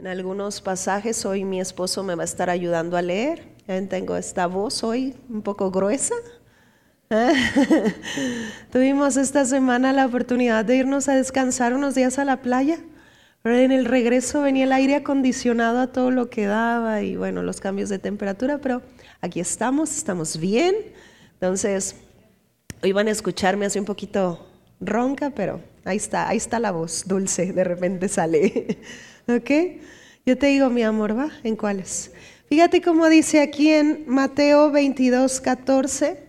en algunos pasajes. Hoy mi esposo me va a estar ayudando a leer. Tengo esta voz hoy un poco gruesa. Tuvimos esta semana la oportunidad de irnos a descansar unos días a la playa. Pero en el regreso venía el aire acondicionado a todo lo que daba y bueno, los cambios de temperatura, pero aquí estamos, estamos bien. Entonces, hoy van a escucharme así un poquito ronca, pero ahí está, ahí está la voz dulce, de repente sale. ¿Ok? Yo te digo, mi amor, ¿va? ¿En cuáles? Fíjate cómo dice aquí en Mateo 22, 14.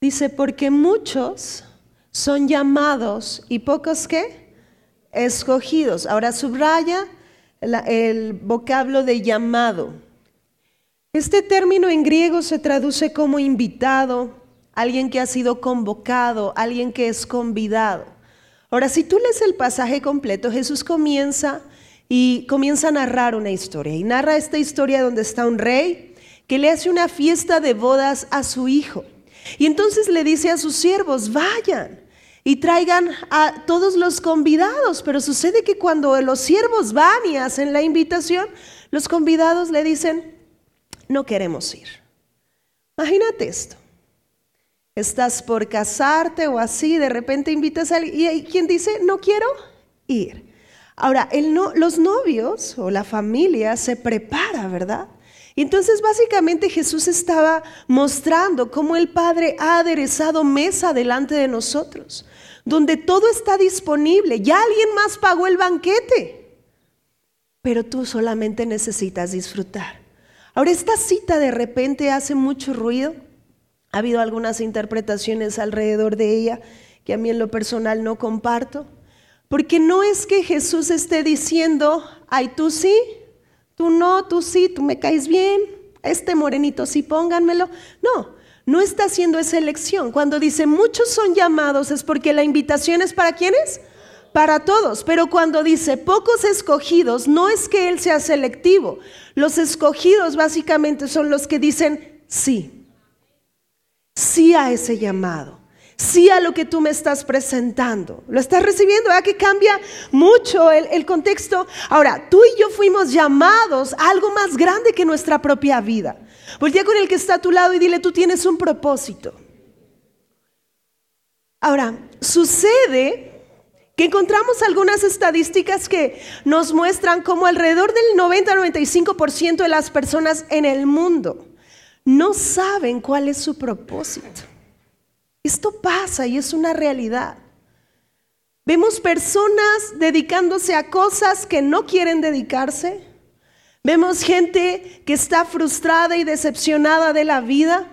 Dice, porque muchos son llamados y pocos qué? Escogidos. Ahora subraya el vocablo de llamado. Este término en griego se traduce como invitado, alguien que ha sido convocado, alguien que es convidado. Ahora, si tú lees el pasaje completo, Jesús comienza y comienza a narrar una historia. Y narra esta historia donde está un rey que le hace una fiesta de bodas a su hijo. Y entonces le dice a sus siervos, vayan y traigan a todos los convidados. Pero sucede que cuando los siervos van y hacen la invitación, los convidados le dicen, no queremos ir. Imagínate esto. Estás por casarte o así, de repente invitas a alguien y hay quien dice, no quiero ir. Ahora, los novios o la familia se prepara, ¿verdad? Entonces básicamente Jesús estaba mostrando cómo el Padre ha aderezado mesa delante de nosotros, donde todo está disponible. Ya alguien más pagó el banquete, pero tú solamente necesitas disfrutar. Ahora, esta cita de repente hace mucho ruido. Ha habido algunas interpretaciones alrededor de ella que a mí en lo personal no comparto. Porque no es que Jesús esté diciendo, ay, tú sí, tú no, tú sí, tú me caes bien, este morenito sí, pónganmelo. No, no está haciendo esa elección. Cuando dice muchos son llamados es porque la invitación es para quiénes? Para todos. Pero cuando dice pocos escogidos, no es que Él sea selectivo. Los escogidos básicamente son los que dicen sí. Sí a ese llamado sí a lo que tú me estás presentando. Lo estás recibiendo, ¿verdad? Que cambia mucho el, contexto. Ahora, tú y yo fuimos llamados a algo más grande que nuestra propia vida. Voltea con el que está a tu lado y dile, tú tienes un propósito. Ahora, sucede que encontramos algunas estadísticas que nos muestran como alrededor del 90-95% de las personas en el mundo no saben cuál es su propósito. Esto pasa y es una realidad. Vemos personas dedicándose a cosas que no quieren dedicarse. Vemos gente que está frustrada y decepcionada de la vida.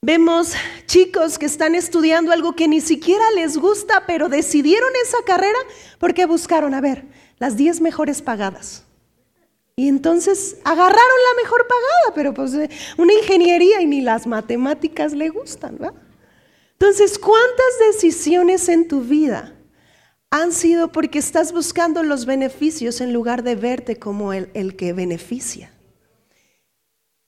Vemos chicos que están estudiando algo que ni siquiera les gusta, pero decidieron esa carrera porque buscaron, a ver, las 10 mejores pagadas. Y entonces agarraron la mejor pagada, pero pues eh, una ingeniería y ni las matemáticas le gustan, ¿verdad? Entonces, ¿cuántas decisiones en tu vida han sido porque estás buscando los beneficios en lugar de verte como el, el que beneficia?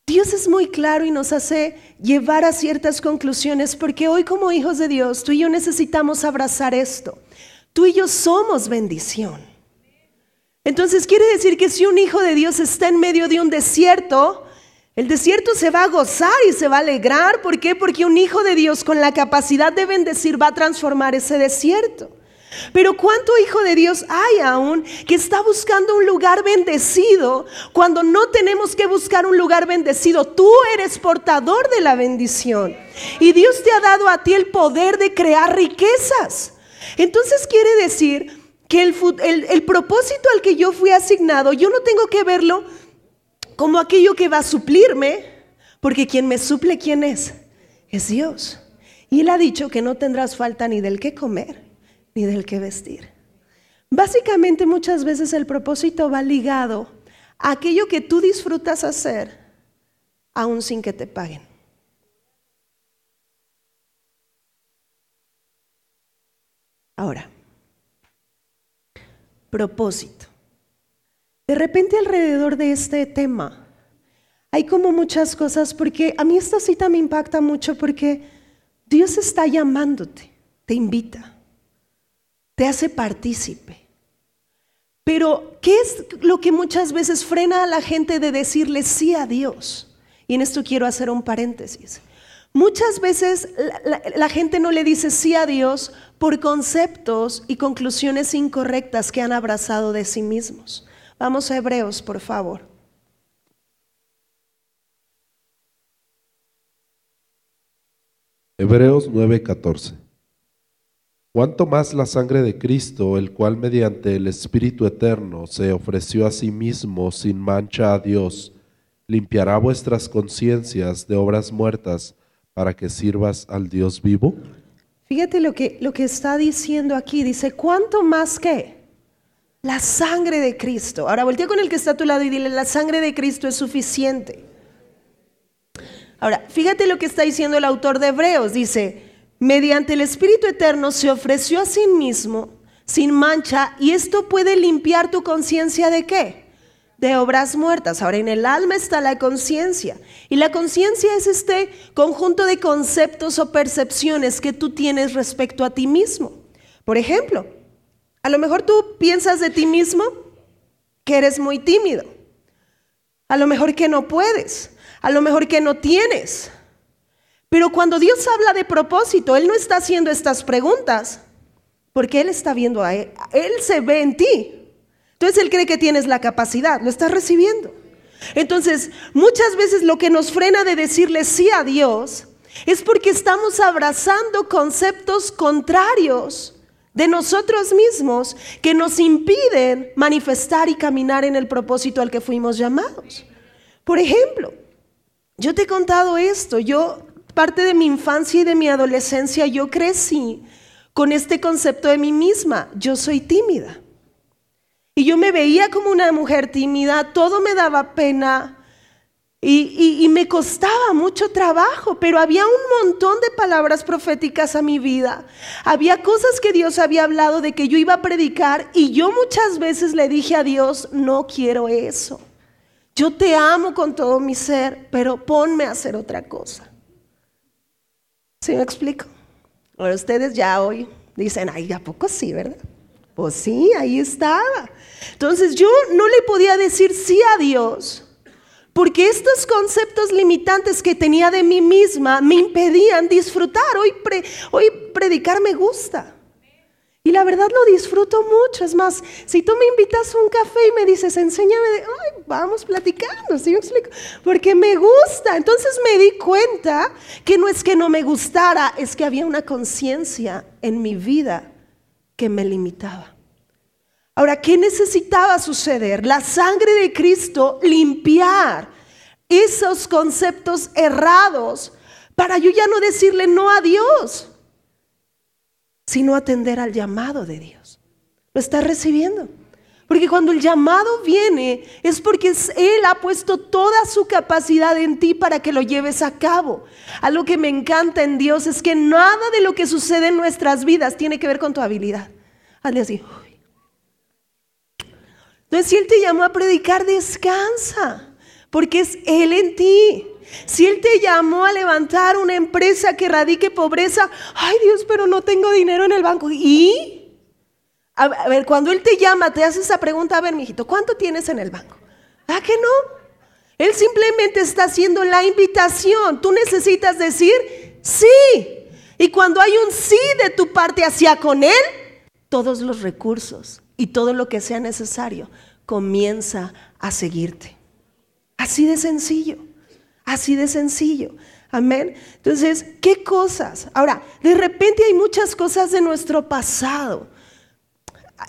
Dios es muy claro y nos hace llevar a ciertas conclusiones porque hoy como hijos de Dios, tú y yo necesitamos abrazar esto. Tú y yo somos bendición. Entonces quiere decir que si un hijo de Dios está en medio de un desierto, el desierto se va a gozar y se va a alegrar. ¿Por qué? Porque un hijo de Dios con la capacidad de bendecir va a transformar ese desierto. Pero ¿cuánto hijo de Dios hay aún que está buscando un lugar bendecido cuando no tenemos que buscar un lugar bendecido? Tú eres portador de la bendición. Y Dios te ha dado a ti el poder de crear riquezas. Entonces quiere decir que el, propósito al que yo fui asignado, yo no tengo que verlo como aquello que va a suplirme, porque quien me suple, ¿quién es? Es Dios. Y Él ha dicho que no tendrás falta ni del que comer, ni del que vestir. Básicamente muchas veces el propósito va ligado a aquello que tú disfrutas hacer, aún sin que te paguen. Ahora, propósito. De repente alrededor de este tema hay como muchas cosas, porque a mí esta cita me impacta mucho porque Dios está llamándote, te invita. te hace partícipe. Pero, ¿qué es lo que muchas veces frena a la gente de decirle sí a Dios? Y en esto quiero hacer un paréntesis. Muchas veces la, gente no le dice sí a Dios por conceptos y conclusiones incorrectas que han abrazado de sí mismos. Vamos a Hebreos, por favor. Hebreos 9:14. ¿Cuánto más la sangre de Cristo, el cual mediante el Espíritu Eterno se ofreció a sí mismo sin mancha a Dios, limpiará vuestras conciencias de obras muertas para que sirvas al Dios vivo? Fíjate lo que, lo que está diciendo aquí. Dice, ¿cuánto más que? La sangre de Cristo. Ahora voltea con el que está a tu lado y dile, la sangre de Cristo es suficiente. Ahora, fíjate lo que está diciendo el autor de Hebreos. Dice, mediante el Espíritu Eterno se ofreció a sí mismo sin mancha y esto puede limpiar tu conciencia de qué? De obras muertas. Ahora en el alma está la conciencia y la conciencia es este conjunto de conceptos o percepciones que tú tienes respecto a ti mismo. Por ejemplo, a lo mejor tú piensas de ti mismo que eres muy tímido. A lo mejor que no puedes. A lo mejor que no tienes. Pero cuando Dios habla de propósito, Él no está haciendo estas preguntas, porque Él está viendo a Él. Él se ve en ti. Entonces Él cree que tienes la capacidad, lo estás recibiendo. Entonces, muchas veces lo que nos frena de decirle sí a Dios es porque estamos abrazando conceptos contrarios de nosotros mismos que nos impiden manifestar y caminar en el propósito al que fuimos llamados. Por ejemplo, yo te he contado esto, yo parte de mi infancia y de mi adolescencia yo crecí con este concepto de mí misma. Yo soy tímida. Y yo me veía como una mujer tímida, todo me daba pena y, me costaba mucho trabajo, pero había un montón de palabras proféticas a mi vida. Había cosas que Dios había hablado de que yo iba a predicar y yo muchas veces le dije a Dios, no quiero eso. Yo te amo con todo mi ser, pero ponme a hacer otra cosa. ¿Sí me explico? Ahora ustedes ya hoy dicen, ay, ¿a poco sí, verdad? Pues sí, ahí estaba. Entonces yo no le podía decir sí a Dios, porque estos conceptos limitantes que tenía de mí misma me impedían disfrutar. Hoy, hoy predicar me gusta. Y la verdad lo disfruto mucho. Es más, si tú me invitas a un café y me dices, enséñame, ay, vamos platicando, ¿sí me explico? Porque me gusta. Entonces me di cuenta que no es que no me gustara, es que había una conciencia en mi vida que me limitaba. Ahora, ¿qué necesitaba suceder? La sangre de Cristo limpiar esos conceptos errados para yo ya no decirle no a Dios sino atender al llamado de Dios. Lo estás recibiendo. Porque cuando el llamado viene es porque Él ha puesto toda su capacidad en ti para que lo lleves a cabo. Algo que me encanta en Dios es que nada de lo que sucede en nuestras vidas tiene que ver con tu habilidad. Hazle así. Entonces, si Él te llamó a predicar, descansa, porque es Él en ti. Si Él te llamó a levantar una empresa que radique pobreza, ay Dios, pero no tengo dinero en el banco. ¿Y? A ver, cuando Él te llama, te hace esa pregunta, a ver, mijito, ¿cuánto tienes en el banco? ¿Ah, que no? Él simplemente está haciendo la invitación. Tú necesitas decir sí. Y cuando hay un sí de tu parte hacia con Él, todos los recursos y todo lo que sea necesario comienza a seguirte. Así de sencillo. Así de sencillo. Amén. Entonces, ¿qué cosas? Ahora, de repente hay muchas cosas de nuestro pasado.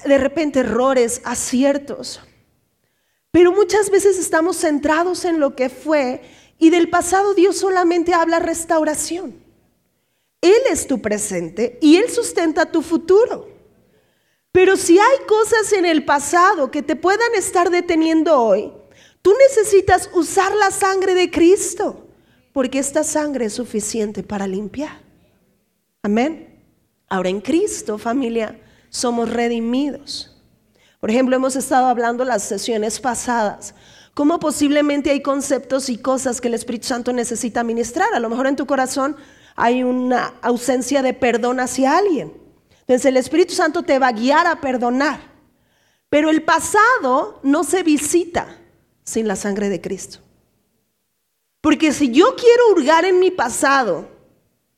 De repente errores, aciertos. Pero muchas veces estamos centrados en lo que fue y del pasado Dios solamente habla restauración. Él es tu presente y Él sustenta tu futuro. Pero si hay cosas en el pasado que te puedan estar deteniendo hoy, Tú necesitas usar la sangre de Cristo, porque esta sangre es suficiente para limpiar. Amén. Ahora en Cristo, familia, somos redimidos. Por ejemplo, hemos estado hablando las sesiones pasadas, cómo posiblemente hay conceptos y cosas que el Espíritu Santo necesita ministrar. A lo mejor en tu corazón hay una ausencia de perdón hacia alguien. Entonces el Espíritu Santo te va a guiar a perdonar. Pero el pasado no se visita sin la sangre de Cristo. Porque si yo quiero hurgar en mi pasado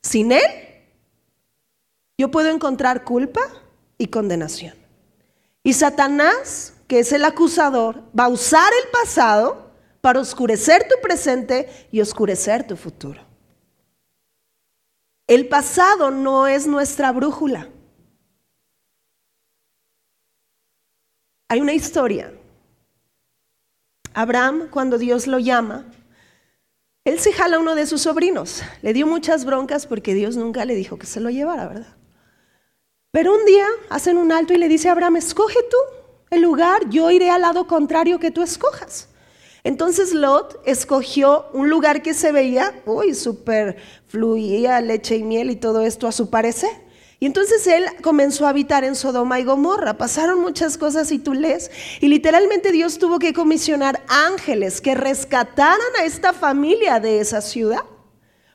sin Él, yo puedo encontrar culpa y condenación. Y Satanás, que es el acusador, va a usar el pasado para oscurecer tu presente y oscurecer tu futuro. El pasado no es nuestra brújula. Hay una historia. Abraham, cuando Dios lo llama, él se jala a uno de sus sobrinos. Le dio muchas broncas porque Dios nunca le dijo que se lo llevara, ¿verdad? Pero un día hacen un alto y le dice a Abraham, escoge tú el lugar, yo iré al lado contrario que tú escojas. Entonces Lot escogió un lugar que se veía, uy, súper fluía leche y miel y todo esto a su parecer. Y entonces él comenzó a habitar en Sodoma y Gomorra. Pasaron muchas cosas y tú lees. Y literalmente Dios tuvo que comisionar ángeles que rescataran a esta familia de esa ciudad.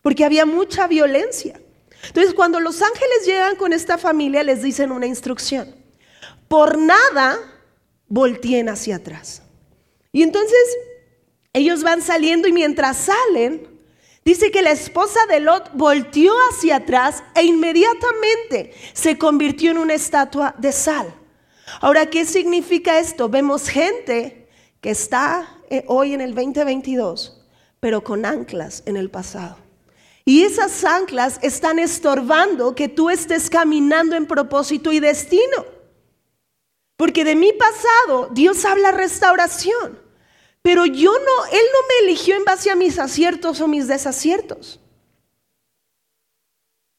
Porque había mucha violencia. Entonces cuando los ángeles llegan con esta familia les dicen una instrucción. Por nada volteen hacia atrás. Y entonces ellos van saliendo y mientras salen, dice que la esposa de Lot volteó hacia atrás e inmediatamente se convirtió en una estatua de sal. Ahora, ¿qué significa esto? Vemos gente que está eh, hoy en el 2022, pero con anclas en el pasado. Y esas anclas están estorbando que tú estés caminando en propósito y destino. Porque de mi pasado Dios habla restauración. Pero yo no, Él no me eligió en base a mis aciertos o mis desaciertos.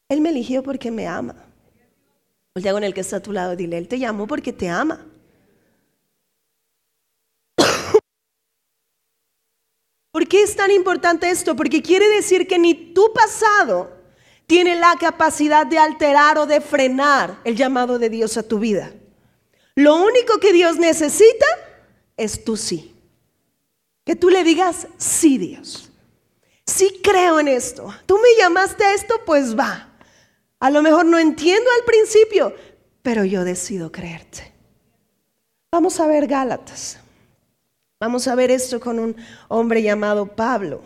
Él me eligió porque me ama. El con el que está a tu lado, dile, Él te llamó porque te ama. ¿Por qué es tan importante esto? Porque quiere decir que ni tu pasado tiene la capacidad de alterar o de frenar el llamado de Dios a tu vida. Lo único que Dios necesita es tu sí. Que tú le digas, sí Dios, sí creo en esto. Tú me llamaste a esto, pues va. A lo mejor no entiendo al principio, pero yo decido creerte. Vamos a ver Gálatas. Vamos a ver esto con un hombre llamado Pablo.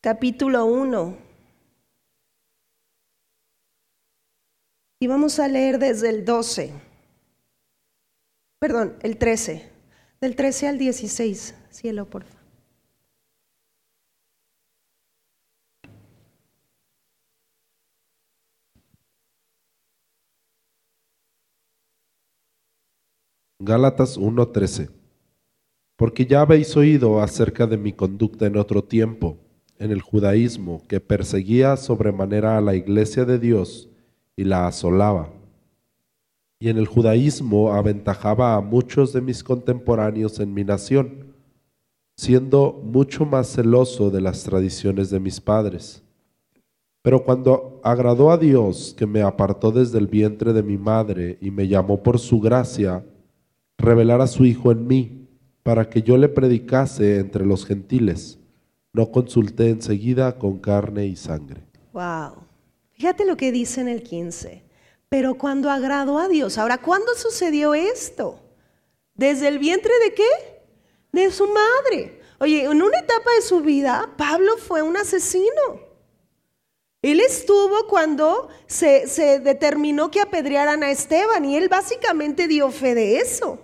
Capítulo 1. Y vamos a leer desde el 12. Perdón, el 13. Del 13 al 16. Cielo, por favor. Gálatas 1:13 Porque ya habéis oído acerca de mi conducta en otro tiempo, en el judaísmo, que perseguía sobremanera a la iglesia de Dios y la asolaba. Y en el judaísmo aventajaba a muchos de mis contemporáneos en mi nación, siendo mucho más celoso de las tradiciones de mis padres. Pero cuando agradó a Dios, que me apartó desde el vientre de mi madre y me llamó por su gracia, revelar a su Hijo en mí, para que yo le predicase entre los gentiles. No consulté enseguida con carne y sangre. Wow. Fíjate lo que dice en el 15. Pero cuando agradó a Dios. Ahora, ¿cuándo sucedió esto? ¿Desde el vientre de qué? De su madre. Oye, en una etapa de su vida, Pablo fue un asesino. Él estuvo cuando se, se, determinó que apedrearan a Esteban y él básicamente dio fe de eso.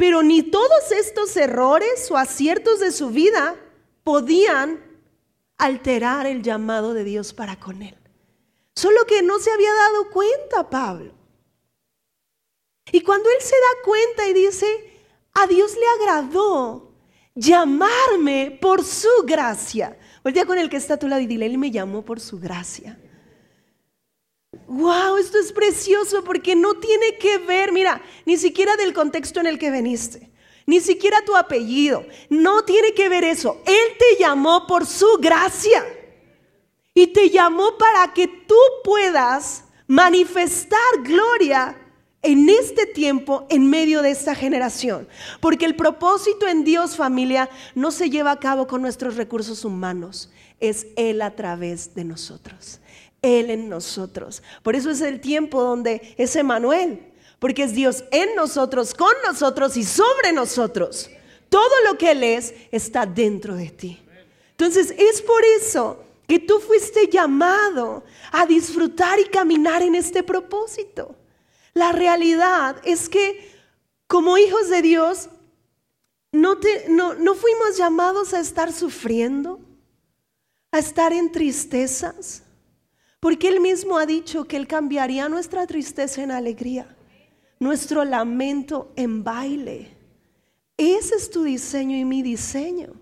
Pero ni todos estos errores o aciertos de su vida podían alterar el llamado de Dios para con él. Solo que no se había dado cuenta Pablo. Y cuando él se da cuenta y dice, a Dios le agradó llamarme por su gracia. Voltea con el que está tu lado y dile, él me llamó por su gracia. Wow, esto es precioso porque no tiene que ver, mira, ni siquiera del contexto en el que veniste, ni siquiera tu apellido, no tiene que ver eso. Él te llamó por su gracia y te llamó para que tú puedas manifestar gloria en este tiempo, en medio de esta generación. Porque el propósito en Dios, familia, no se lleva a cabo con nuestros recursos humanos, es Él a través de nosotros, Él en nosotros. Por eso es el tiempo donde es Emanuel, porque es Dios en nosotros, con nosotros y sobre nosotros. Todo lo que Él es está dentro de ti. Entonces es por eso que tú fuiste llamado a disfrutar y caminar en este propósito. La realidad es que como hijos de Dios no, no, fuimos llamados a estar sufriendo, a estar en tristezas, porque Él mismo ha dicho que Él cambiaría nuestra tristeza en alegría, nuestro lamento en baile. Ese es tu diseño y mi diseño.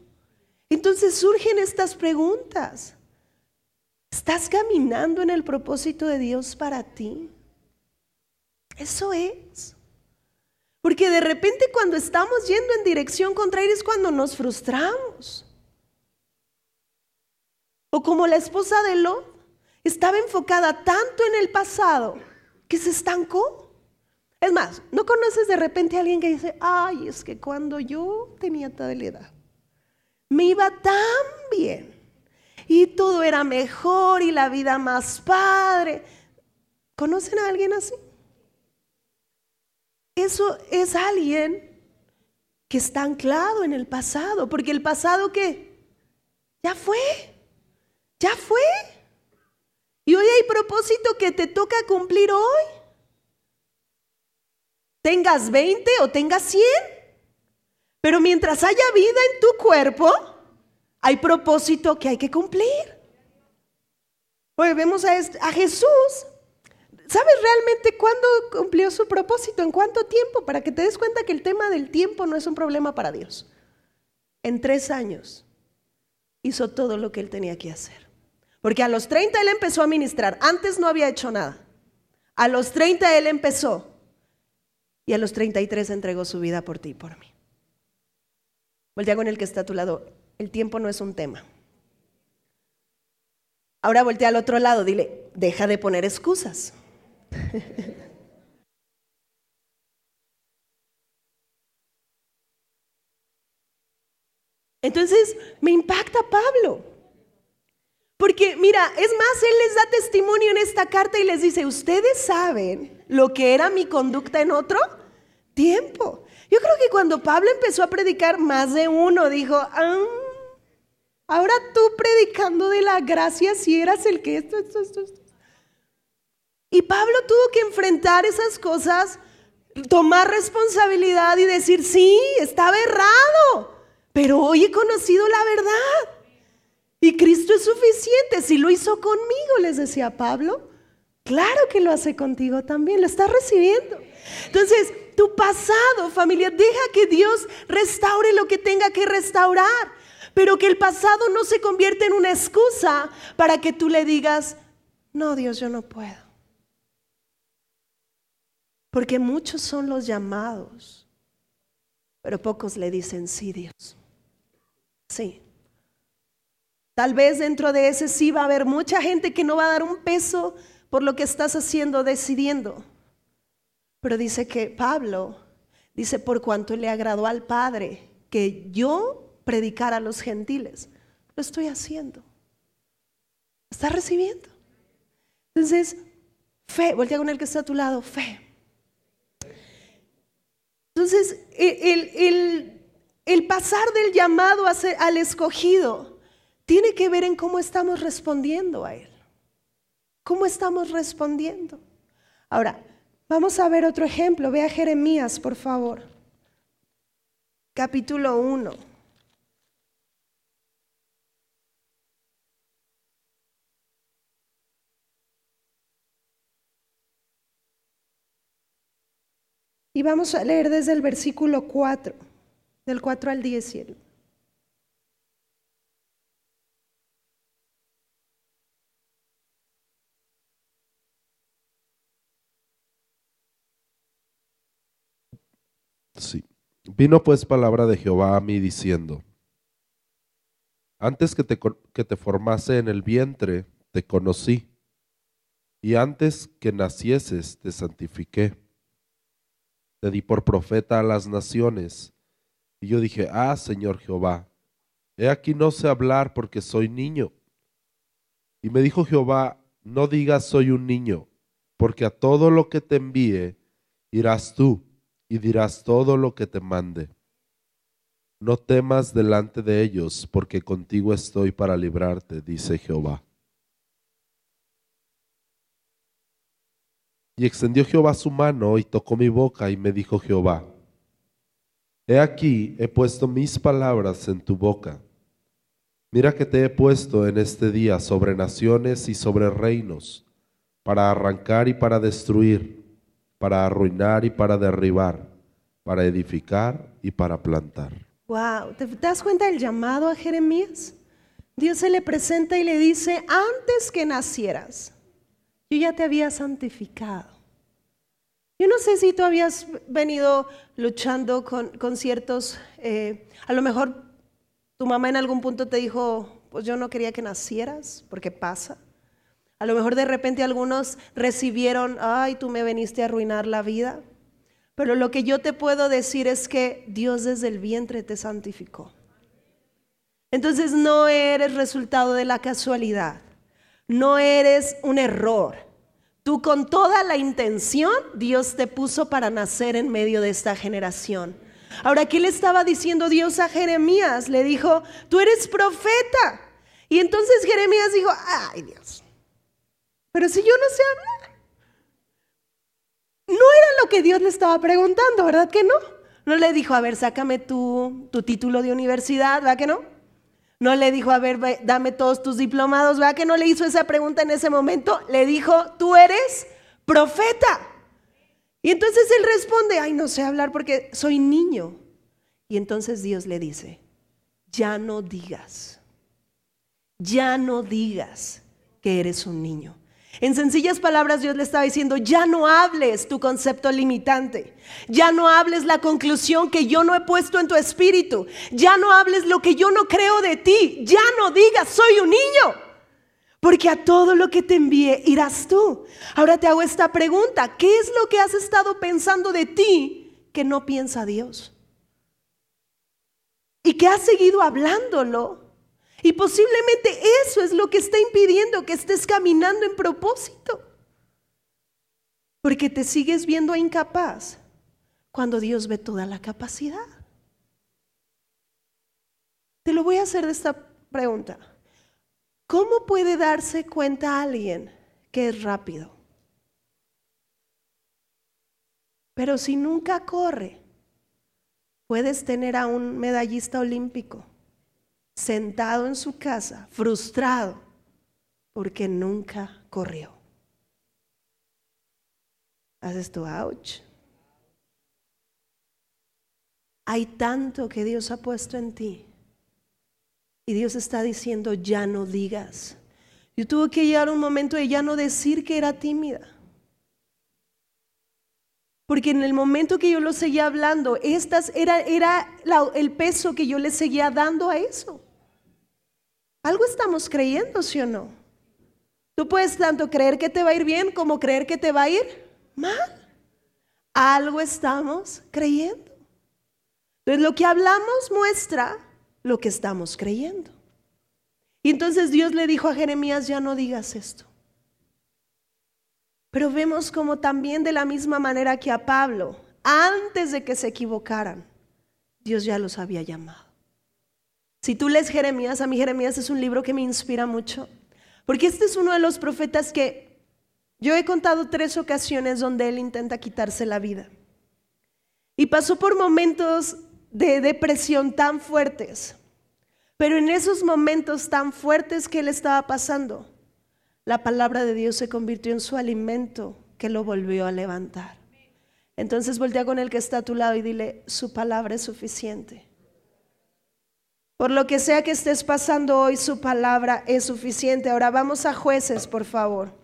Entonces surgen estas preguntas. ¿Estás caminando en el propósito de Dios para ti? Eso es. Porque de repente cuando estamos yendo en dirección contraria es cuando nos frustramos. O como la esposa de Lot estaba enfocada tanto en el pasado que se estancó. Es más, ¿no conoces de repente a alguien que dice, ay, es que cuando yo tenía tal edad, me iba tan bien y todo era mejor y la vida más padre? ¿Conocen a alguien así? Eso es alguien que está anclado en el pasado, porque el pasado que ya fue, ya fue. Y hoy hay propósito que te toca cumplir hoy. Tengas 20 o tengas 100. Pero mientras haya vida en tu cuerpo, hay propósito que hay que cumplir. Hoy vemos a, a Jesús ¿Sabes realmente cuándo cumplió su propósito? ¿En cuánto tiempo? Para que te des cuenta que el tema del tiempo no es un problema para Dios. En tres años hizo todo lo que él tenía que hacer. Porque a los 30 él empezó a ministrar. Antes no había hecho nada. A los 30 él empezó. Y a los 33 entregó su vida por ti y por mí. Voltea con el que está a tu lado. El tiempo no es un tema. Ahora voltea al otro lado. Dile, deja de poner excusas. Entonces me impacta Pablo. Porque mira, es más, él les da testimonio en esta carta y les dice, ustedes saben lo que era mi conducta en otro tiempo. Yo creo que cuando Pablo empezó a predicar, más de uno dijo, ah, ahora tú predicando de la gracia, si eras el que esto, esto, esto, esto. Y Pablo tuvo que enfrentar esas cosas, tomar responsabilidad y decir, sí, estaba errado, pero hoy he conocido la verdad. Y Cristo es suficiente. Si lo hizo conmigo, les decía Pablo, claro que lo hace contigo también, lo estás recibiendo. Entonces, tu pasado, familia, deja que Dios restaure lo que tenga que restaurar, pero que el pasado no se convierta en una excusa para que tú le digas, no, Dios, yo no puedo. Porque muchos son los llamados, pero pocos le dicen sí, Dios. Sí. Tal vez dentro de ese sí va a haber mucha gente que no va a dar un peso por lo que estás haciendo, decidiendo. Pero dice que Pablo dice, por cuanto le agradó al Padre que yo predicara a los gentiles, lo estoy haciendo. Está recibiendo. Entonces, fe, voltea con el que está a tu lado, fe. Entonces, el, pasar del llamado al escogido tiene que ver en cómo estamos respondiendo a Él. ¿Cómo estamos respondiendo? Ahora, vamos a ver otro ejemplo. Ve a Jeremías, por favor. Capítulo 1. Y vamos a leer desde el versículo 4, del 4 al 10. Sí. Vino pues palabra de Jehová a mí diciendo, antes que te, que te formase en el vientre, te conocí, y antes que nacieses, te santifiqué te di por profeta a las naciones. Y yo dije, ah, Señor Jehová, he aquí no sé hablar porque soy niño. Y me dijo Jehová, no digas soy un niño, porque a todo lo que te envíe irás tú y dirás todo lo que te mande. No temas delante de ellos, porque contigo estoy para librarte, dice Jehová. Y extendió Jehová su mano y tocó mi boca y me dijo Jehová, He aquí, he puesto mis palabras en tu boca. Mira que te he puesto en este día sobre naciones y sobre reinos, para arrancar y para destruir, para arruinar y para derribar, para edificar y para plantar. Wow, ¿te das cuenta del llamado a Jeremías? Dios se le presenta y le dice, antes que nacieras, yo ya te había santificado. Yo no sé si tú habías venido luchando con, ciertos, eh, a lo mejor tu mamá en algún punto te dijo, pues yo no quería que nacieras, porque pasa. A lo mejor de repente algunos recibieron, ay, tú me veniste a arruinar la vida. Pero lo que yo te puedo decir es que Dios desde el vientre te santificó. Entonces no eres resultado de la casualidad no eres un error. Tú con toda la intención, Dios te puso para nacer en medio de esta generación. Ahora, ¿qué le estaba diciendo Dios a Jeremías? Le dijo, tú eres profeta. Y entonces Jeremías dijo, ay Dios, pero si yo no sé hablar. No era lo que Dios le estaba preguntando, ¿verdad que no? No le dijo, a ver, sácame tu, tu título de universidad, ¿verdad que no? No le dijo, a ver, dame todos tus diplomados, ¿verdad que no le hizo esa pregunta en ese momento? Le dijo, tú eres profeta. Y entonces él responde, ay, no sé hablar porque soy niño. Y entonces Dios le dice, ya no digas, ya no digas que eres un niño. En sencillas palabras Dios le estaba diciendo, ya no hables tu concepto limitante, ya no hables la conclusión que yo no he puesto en tu espíritu, ya no hables lo que yo no creo de ti, ya no digas, soy un niño, porque a todo lo que te envíe irás tú. Ahora te hago esta pregunta, ¿qué es lo que has estado pensando de ti que no piensa Dios? Y que has seguido hablándolo y posiblemente eso es lo que está impidiendo que estés caminando en propósito. Porque te sigues viendo incapaz cuando Dios ve toda la capacidad. Te lo voy a hacer de esta pregunta. ¿Cómo puede darse cuenta alguien que es rápido? Pero si nunca corre, puedes tener a un medallista olímpico sentado en su casa, frustrado, porque nunca corrió. Haces tu ouch. Hay tanto que Dios ha puesto en ti. Y Dios está diciendo, ya no digas. Yo tuve que llegar a un momento de ya no decir que era tímida. Porque en el momento que yo lo seguía hablando, estas era, era el peso que yo le seguía dando a eso. Algo estamos creyendo, ¿sí o no? Tú puedes tanto creer que te va a ir bien como creer que te va a ir mal. Algo estamos creyendo. Entonces lo que hablamos muestra lo que estamos creyendo. Y entonces Dios le dijo a Jeremías, ya no digas esto. Pero vemos como también de la misma manera que a Pablo, antes de que se equivocaran, Dios ya los había llamado. Si tú lees Jeremías, a mí Jeremías es un libro que me inspira mucho, porque este es uno de los profetas que yo he contado tres ocasiones donde él intenta quitarse la vida. Y pasó por momentos de depresión tan fuertes, pero en esos momentos tan fuertes que él estaba pasando, la palabra de Dios se convirtió en su alimento que lo volvió a levantar. Entonces voltea con el que está a tu lado y dile, su palabra es suficiente. Por lo que sea que estés pasando hoy, su palabra es suficiente. Ahora vamos a jueces, por favor.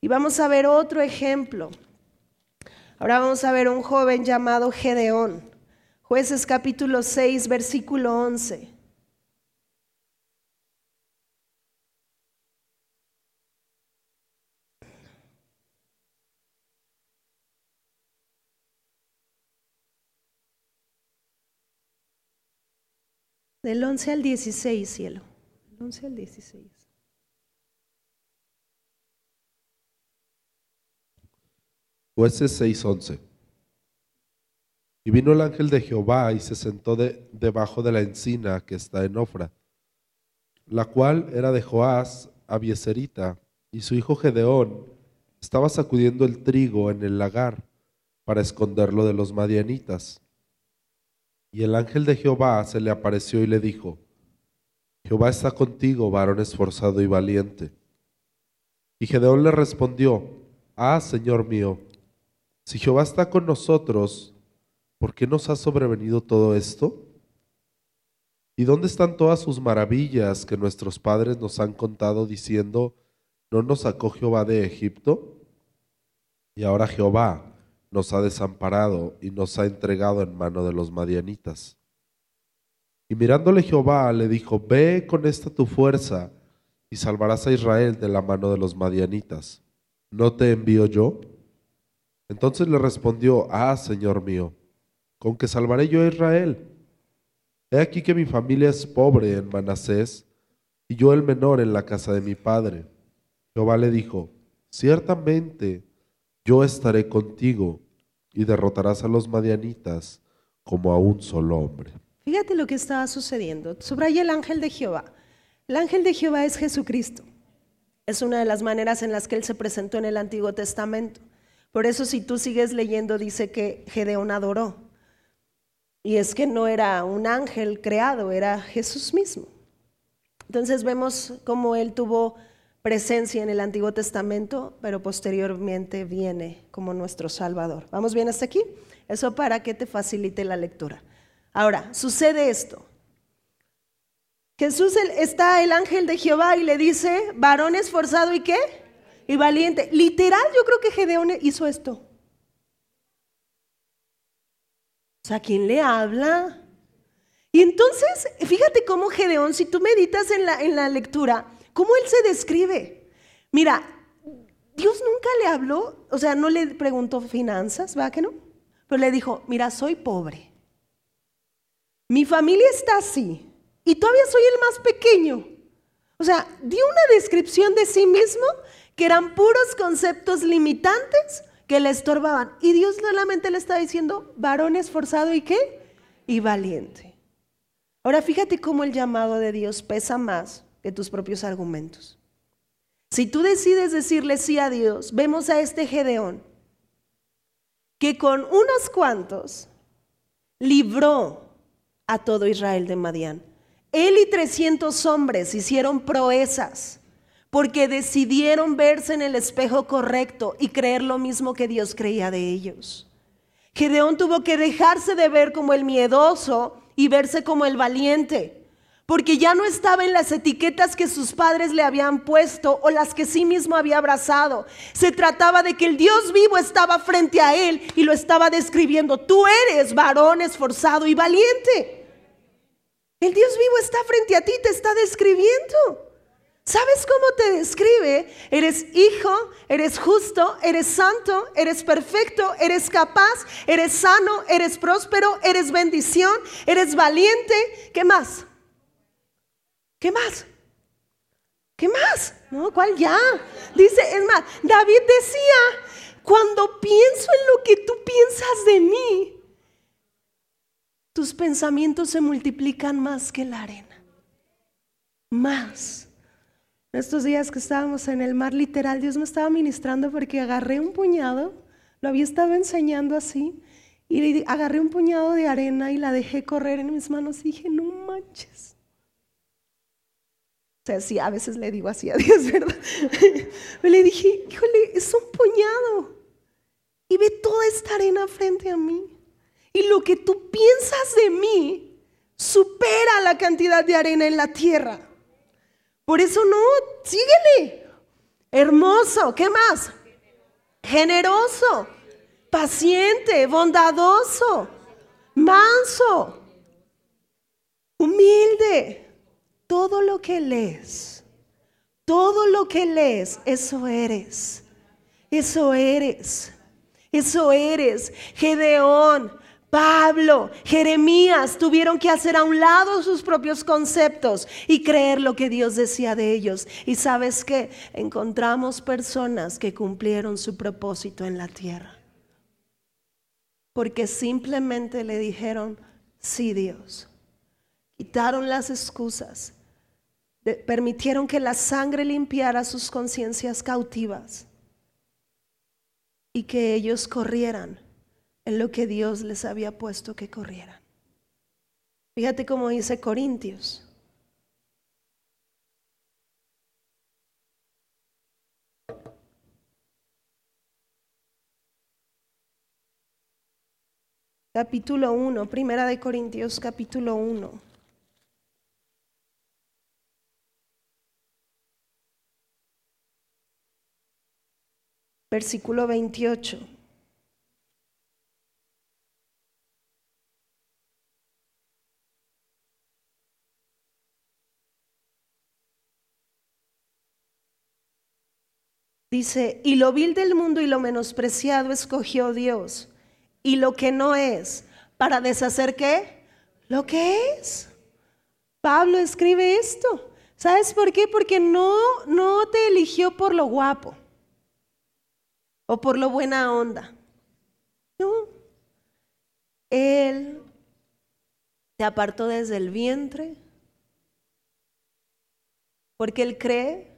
Y vamos a ver otro ejemplo. Ahora vamos a ver un joven llamado Gedeón. Jueces capítulo 6, versículo 11. Del 11 al 16, cielo. Del 11 al 16. Jueces 6:11. Y vino el ángel de Jehová y se sentó de- debajo de la encina que está en Ofra, la cual era de Joás, Abieserita, y su hijo Gedeón estaba sacudiendo el trigo en el lagar para esconderlo de los madianitas. Y el ángel de Jehová se le apareció y le dijo, Jehová está contigo, varón esforzado y valiente. Y Gedeón le respondió, Ah, Señor mío, si Jehová está con nosotros, ¿por qué nos ha sobrevenido todo esto? ¿Y dónde están todas sus maravillas que nuestros padres nos han contado diciendo, ¿no nos sacó Jehová de Egipto? Y ahora Jehová nos ha desamparado y nos ha entregado en mano de los madianitas. Y mirándole Jehová le dijo, Ve con esta tu fuerza y salvarás a Israel de la mano de los madianitas. ¿No te envío yo? Entonces le respondió, Ah, Señor mío, ¿con qué salvaré yo a Israel? He aquí que mi familia es pobre en Manasés y yo el menor en la casa de mi padre. Jehová le dijo, Ciertamente yo estaré contigo y derrotarás a los madianitas como a un solo hombre. Fíjate lo que estaba sucediendo. Subraya el ángel de Jehová. El ángel de Jehová es Jesucristo. Es una de las maneras en las que él se presentó en el Antiguo Testamento. Por eso si tú sigues leyendo dice que Gedeón adoró. Y es que no era un ángel creado, era Jesús mismo. Entonces vemos cómo él tuvo presencia en el Antiguo Testamento, pero posteriormente viene como nuestro Salvador. ¿Vamos bien hasta aquí? Eso para que te facilite la lectura. Ahora, sucede esto. Jesús está el ángel de Jehová y le dice, varón esforzado y qué? Y valiente. Literal, yo creo que Gedeón hizo esto. O sea, ¿quién le habla? Y entonces, fíjate cómo Gedeón, si tú meditas en la, en la lectura, cómo él se describe. Mira, Dios nunca le habló, o sea, no le preguntó finanzas, ¿va que no? Pero le dijo, mira, soy pobre. Mi familia está así y todavía soy el más pequeño. O sea, dio una descripción de sí mismo que eran puros conceptos limitantes que le estorbaban. Y Dios solamente le está diciendo, varón esforzado y qué? Y valiente. Ahora fíjate cómo el llamado de Dios pesa más que tus propios argumentos. Si tú decides decirle sí a Dios, vemos a este Gedeón que con unos cuantos libró a todo Israel de Madián. Él y 300 hombres hicieron proezas porque decidieron verse en el espejo correcto y creer lo mismo que Dios creía de ellos. Gedeón tuvo que dejarse de ver como el miedoso y verse como el valiente, porque ya no estaba en las etiquetas que sus padres le habían puesto o las que sí mismo había abrazado. Se trataba de que el Dios vivo estaba frente a él y lo estaba describiendo. Tú eres varón esforzado y valiente. El Dios vivo está frente a ti, te está describiendo. ¿Sabes cómo te describe? Eres hijo, eres justo, eres santo, eres perfecto, eres capaz, eres sano, eres próspero, eres bendición, eres valiente. ¿Qué más? ¿Qué más? ¿Qué más? ¿No? ¿Cuál ya? Dice, es más, David decía, cuando pienso en lo que tú piensas de mí, tus pensamientos se multiplican más que la arena. Más. En estos días que estábamos en el mar, literal, Dios me estaba ministrando porque agarré un puñado, lo había estado enseñando así, y agarré un puñado de arena y la dejé correr en mis manos y dije, no manches. O sea, sí, a veces le digo así a Dios, ¿verdad? Le dije, híjole, es un puñado. Y ve toda esta arena frente a mí. Y lo que tú piensas de mí supera la cantidad de arena en la tierra. Por eso no, síguele. Hermoso, ¿qué más? Generoso, paciente, bondadoso, manso, humilde. Todo lo que lees, todo lo que lees, eso eres. Eso eres. Eso eres. Gedeón, Pablo, Jeremías tuvieron que hacer a un lado sus propios conceptos y creer lo que Dios decía de ellos. Y sabes que encontramos personas que cumplieron su propósito en la tierra. Porque simplemente le dijeron, sí Dios. Quitaron las excusas. Permitieron que la sangre limpiara sus conciencias cautivas y que ellos corrieran en lo que Dios les había puesto que corrieran. Fíjate cómo dice Corintios. Capítulo 1, Primera de Corintios, capítulo 1. Versículo 28. Dice, y lo vil del mundo y lo menospreciado escogió Dios, y lo que no es, para deshacer qué? Lo que es. Pablo escribe esto. ¿Sabes por qué? Porque no, no te eligió por lo guapo o por lo buena onda. No. Él te apartó desde el vientre porque Él cree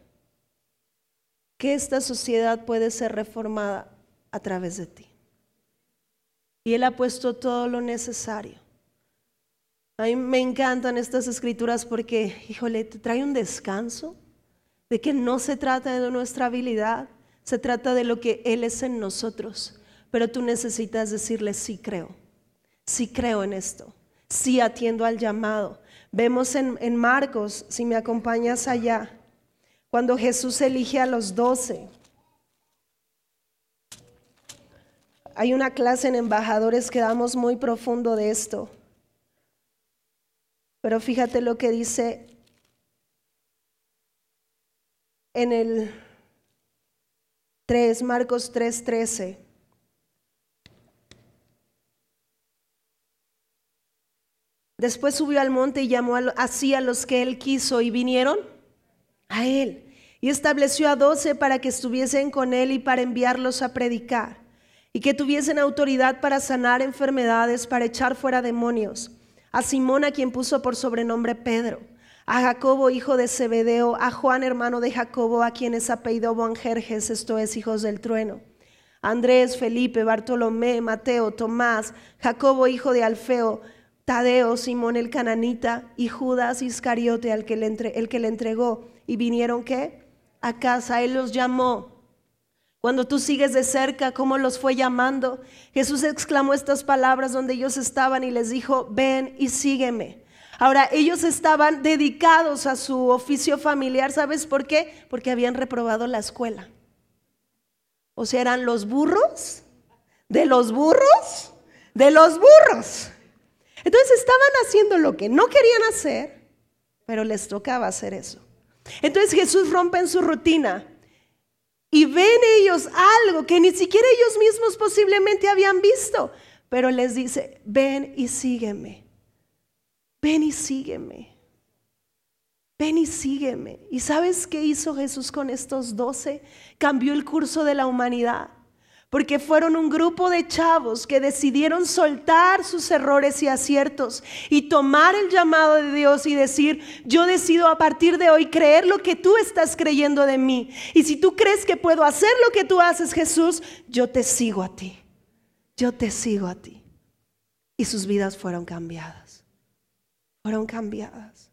que esta sociedad puede ser reformada a través de ti. Y Él ha puesto todo lo necesario. A mí me encantan estas escrituras porque, híjole, te trae un descanso de que no se trata de nuestra habilidad, se trata de lo que Él es en nosotros. Pero tú necesitas decirle, sí creo, sí creo en esto, sí atiendo al llamado. Vemos en, en Marcos, si me acompañas allá, cuando Jesús elige a los doce. Hay una clase en embajadores que damos muy profundo de esto. Pero fíjate lo que dice en el 3, Marcos 3, 13. Después subió al monte y llamó así a los que él quiso y vinieron a él y estableció a doce para que estuviesen con él y para enviarlos a predicar, y que tuviesen autoridad para sanar enfermedades, para echar fuera demonios. A Simón, a quien puso por sobrenombre Pedro, a Jacobo, hijo de Zebedeo, a Juan, hermano de Jacobo, a quienes apellidó Boanjerjes, esto es, hijos del trueno. Andrés, Felipe, Bartolomé, Mateo, Tomás, Jacobo, hijo de Alfeo, Tadeo, Simón el cananita y Judas Iscariote, al que le el que le entregó. ¿Y vinieron qué? a casa, Él los llamó. Cuando tú sigues de cerca cómo los fue llamando, Jesús exclamó estas palabras donde ellos estaban y les dijo, ven y sígueme. Ahora, ellos estaban dedicados a su oficio familiar, ¿sabes por qué? Porque habían reprobado la escuela. O sea, eran los burros, de los burros, de los burros. Entonces estaban haciendo lo que no querían hacer, pero les tocaba hacer eso. Entonces Jesús rompe en su rutina y ven ellos algo que ni siquiera ellos mismos posiblemente habían visto, pero les dice, ven y sígueme, ven y sígueme. Ven y sígueme. ¿Y sabes qué hizo Jesús con estos doce? Cambió el curso de la humanidad porque fueron un grupo de chavos que decidieron soltar sus errores y aciertos y tomar el llamado de Dios y decir, yo decido a partir de hoy creer lo que tú estás creyendo de mí. Y si tú crees que puedo hacer lo que tú haces, Jesús, yo te sigo a ti. Yo te sigo a ti. Y sus vidas fueron cambiadas. Fueron cambiadas.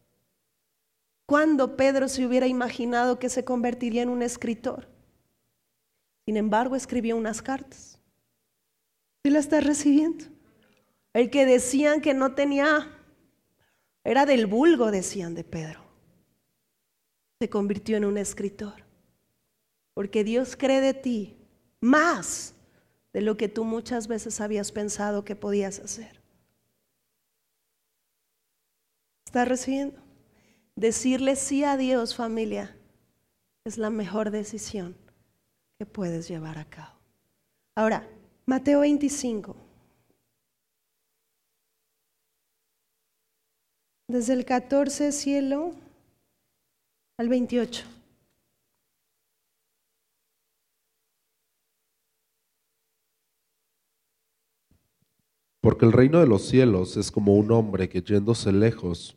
¿Cuándo Pedro se hubiera imaginado que se convertiría en un escritor? Sin embargo, escribió unas cartas. ¿Sí la estás recibiendo? El que decían que no tenía, era del vulgo, decían de Pedro. Se convirtió en un escritor. Porque Dios cree de ti más de lo que tú muchas veces habías pensado que podías hacer. ¿Estás recibiendo? Decirle sí a Dios, familia, es la mejor decisión puedes llevar a cabo. Ahora, Mateo 25. desde el 14 cielo al 28. Porque el reino de los cielos es como un hombre que yéndose lejos,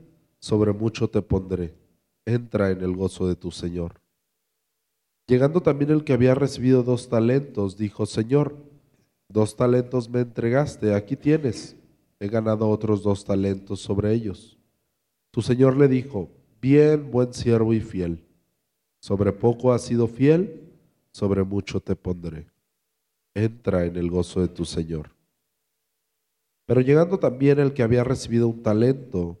sobre mucho te pondré. Entra en el gozo de tu Señor. Llegando también el que había recibido dos talentos, dijo, Señor, dos talentos me entregaste, aquí tienes. He ganado otros dos talentos sobre ellos. Tu Señor le dijo, bien, buen siervo y fiel. Sobre poco has sido fiel, sobre mucho te pondré. Entra en el gozo de tu Señor. Pero llegando también el que había recibido un talento,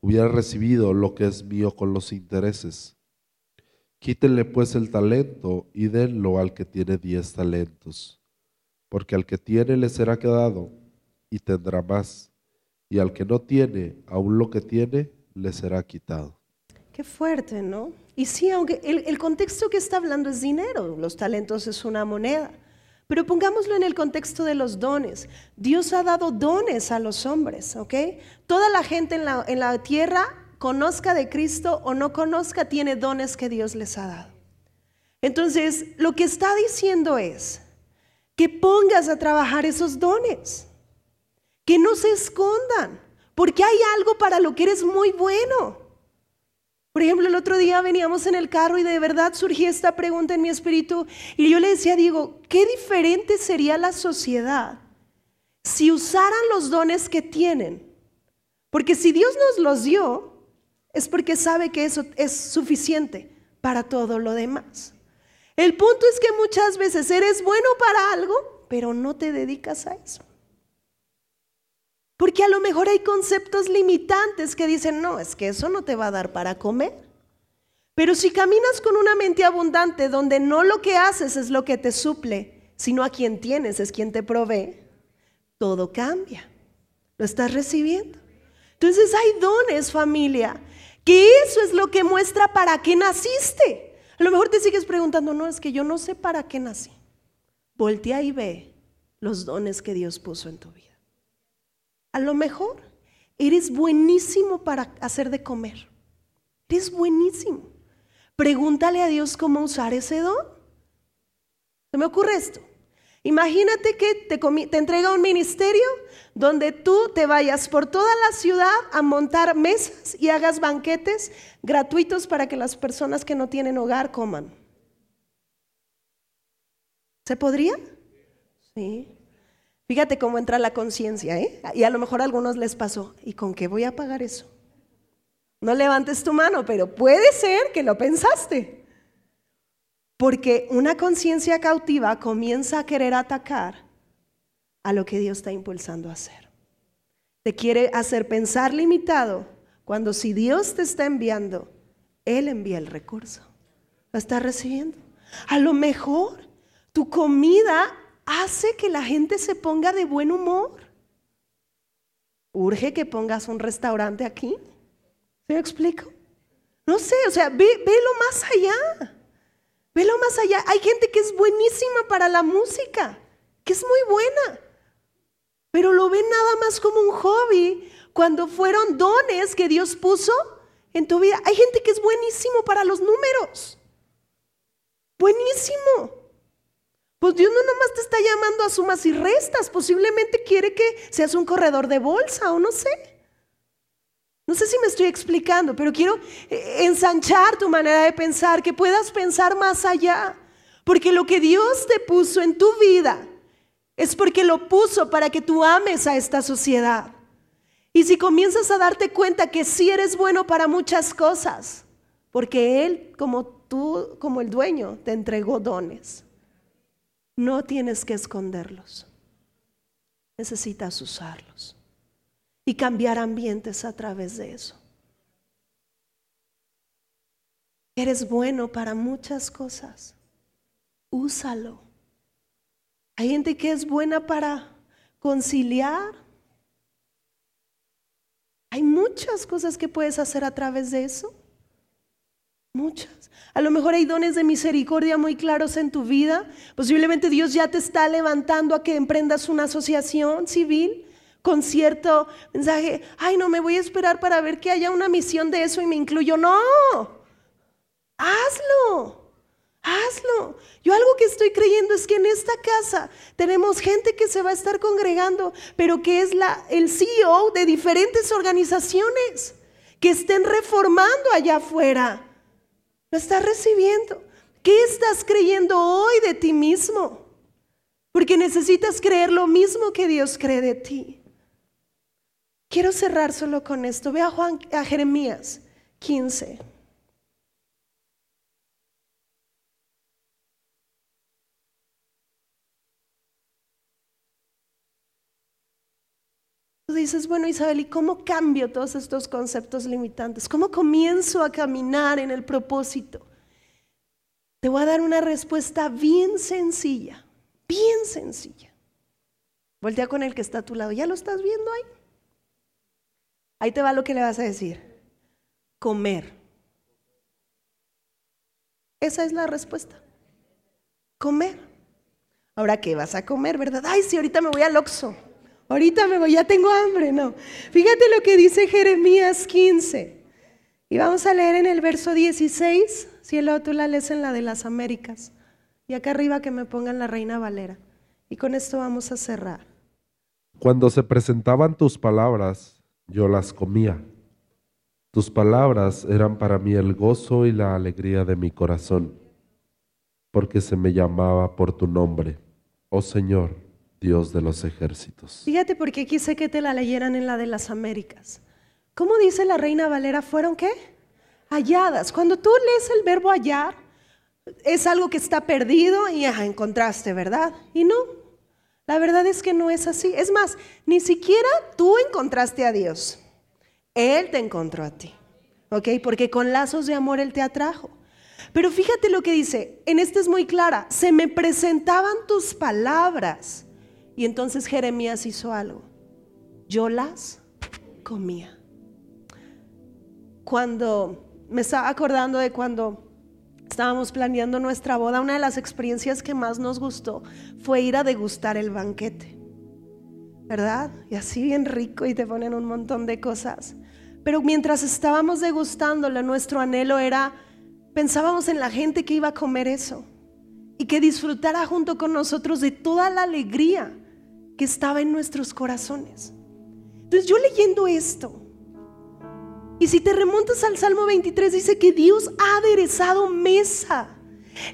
hubiera recibido lo que es mío con los intereses. Quítenle pues el talento y denlo al que tiene diez talentos, porque al que tiene le será quedado y tendrá más, y al que no tiene, aún lo que tiene, le será quitado. Qué fuerte, ¿no? Y sí, aunque el, el contexto que está hablando es dinero, los talentos es una moneda. Pero pongámoslo en el contexto de los dones. Dios ha dado dones a los hombres, ¿ok? Toda la gente en la, en la tierra, conozca de Cristo o no conozca, tiene dones que Dios les ha dado. Entonces, lo que está diciendo es que pongas a trabajar esos dones, que no se escondan, porque hay algo para lo que eres muy bueno. Por ejemplo, el otro día veníamos en el carro y de verdad surgía esta pregunta en mi espíritu y yo le decía, digo, ¿qué diferente sería la sociedad si usaran los dones que tienen? Porque si Dios nos los dio, es porque sabe que eso es suficiente para todo lo demás. El punto es que muchas veces eres bueno para algo, pero no te dedicas a eso. Porque a lo mejor hay conceptos limitantes que dicen, no, es que eso no te va a dar para comer. Pero si caminas con una mente abundante donde no lo que haces es lo que te suple, sino a quien tienes es quien te provee, todo cambia. Lo estás recibiendo. Entonces hay dones, familia, que eso es lo que muestra para qué naciste. A lo mejor te sigues preguntando, no, es que yo no sé para qué nací. Voltea y ve los dones que Dios puso en tu vida. A lo mejor eres buenísimo para hacer de comer. Eres buenísimo. Pregúntale a Dios cómo usar ese don. Se me ocurre esto. Imagínate que te, te, entrega un ministerio donde tú te vayas por toda la ciudad a montar mesas y hagas banquetes gratuitos para que las personas que no tienen hogar coman. ¿Se podría? Sí. Fíjate cómo entra la conciencia, ¿eh? Y a lo mejor a algunos les pasó, ¿y con qué voy a pagar eso? No levantes tu mano, pero puede ser que lo pensaste. Porque una conciencia cautiva comienza a querer atacar a lo que Dios está impulsando a hacer. Te quiere hacer pensar limitado cuando si Dios te está enviando, Él envía el recurso. Lo está recibiendo. A lo mejor tu comida hace que la gente se ponga de buen humor. Urge que pongas un restaurante aquí. ¿Se me explico? No sé, o sea, ve, velo más allá. Velo más allá. Hay gente que es buenísima para la música, que es muy buena, pero lo ven nada más como un hobby cuando fueron dones que Dios puso en tu vida. Hay gente que es buenísimo para los números. Buenísimo. Pues Dios no nomás te está llamando a sumas y restas, posiblemente quiere que seas un corredor de bolsa o no sé. No sé si me estoy explicando, pero quiero eh, ensanchar tu manera de pensar, que puedas pensar más allá. Porque lo que Dios te puso en tu vida es porque lo puso para que tú ames a esta sociedad. Y si comienzas a darte cuenta que sí eres bueno para muchas cosas, porque Él, como tú, como el dueño, te entregó dones. No tienes que esconderlos. Necesitas usarlos y cambiar ambientes a través de eso. Eres bueno para muchas cosas. Úsalo. Hay gente que es buena para conciliar. Hay muchas cosas que puedes hacer a través de eso. Muchas. A lo mejor hay dones de misericordia muy claros en tu vida. Posiblemente Dios ya te está levantando a que emprendas una asociación civil con cierto mensaje. Ay, no, me voy a esperar para ver que haya una misión de eso y me incluyo. No, hazlo. Hazlo. Yo algo que estoy creyendo es que en esta casa tenemos gente que se va a estar congregando, pero que es la, el CEO de diferentes organizaciones que estén reformando allá afuera. Lo estás recibiendo. ¿Qué estás creyendo hoy de ti mismo? Porque necesitas creer lo mismo que Dios cree de ti. Quiero cerrar solo con esto. Ve a, Juan, a Jeremías 15. Tú dices, bueno Isabel, ¿y cómo cambio todos estos conceptos limitantes? ¿Cómo comienzo a caminar en el propósito? Te voy a dar una respuesta bien sencilla, bien sencilla. Voltea con el que está a tu lado. ¿Ya lo estás viendo ahí? Ahí te va lo que le vas a decir. Comer. Esa es la respuesta. Comer. Ahora, ¿qué vas a comer, verdad? Ay, sí, ahorita me voy al Oxxo. Ahorita me voy, ya tengo hambre, no. Fíjate lo que dice Jeremías 15. Y vamos a leer en el verso 16, si el tú la lees en la de las Américas. Y acá arriba que me pongan la Reina Valera. Y con esto vamos a cerrar. Cuando se presentaban tus palabras, yo las comía. Tus palabras eran para mí el gozo y la alegría de mi corazón, porque se me llamaba por tu nombre, oh Señor Dios de los ejércitos. Fíjate porque quise que te la leyeran en la de las Américas. ¿Cómo dice la Reina Valera? ¿Fueron qué? Halladas. Cuando tú lees el verbo hallar, es algo que está perdido y ya encontraste, ¿verdad? Y no, la verdad es que no es así. Es más, ni siquiera tú encontraste a Dios. Él te encontró a ti. ¿Ok? Porque con lazos de amor Él te atrajo. Pero fíjate lo que dice, en este es muy clara, se me presentaban tus palabras y entonces Jeremías hizo algo. Yo las comía. Cuando me estaba acordando de cuando estábamos planeando nuestra boda, una de las experiencias que más nos gustó fue ir a degustar el banquete. ¿Verdad? Y así bien rico y te ponen un montón de cosas. Pero mientras estábamos degustándolo, nuestro anhelo era, pensábamos en la gente que iba a comer eso y que disfrutara junto con nosotros de toda la alegría que estaba en nuestros corazones. Entonces yo leyendo esto, y si te remontas al Salmo 23, dice que Dios ha aderezado mesa,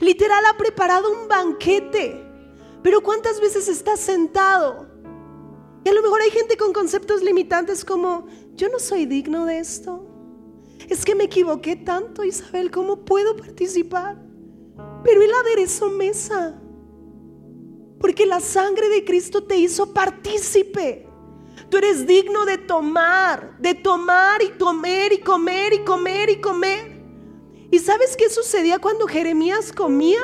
literal ha preparado un banquete, pero ¿cuántas veces estás sentado? Y a lo mejor hay gente con conceptos limitantes como, yo no soy digno de esto. Es que me equivoqué tanto, Isabel, ¿cómo puedo participar? Pero Él aderezó mesa. Porque la sangre de Cristo te hizo partícipe. Tú eres digno de tomar, de tomar y comer y comer y comer y comer. ¿Y sabes qué sucedía cuando Jeremías comía?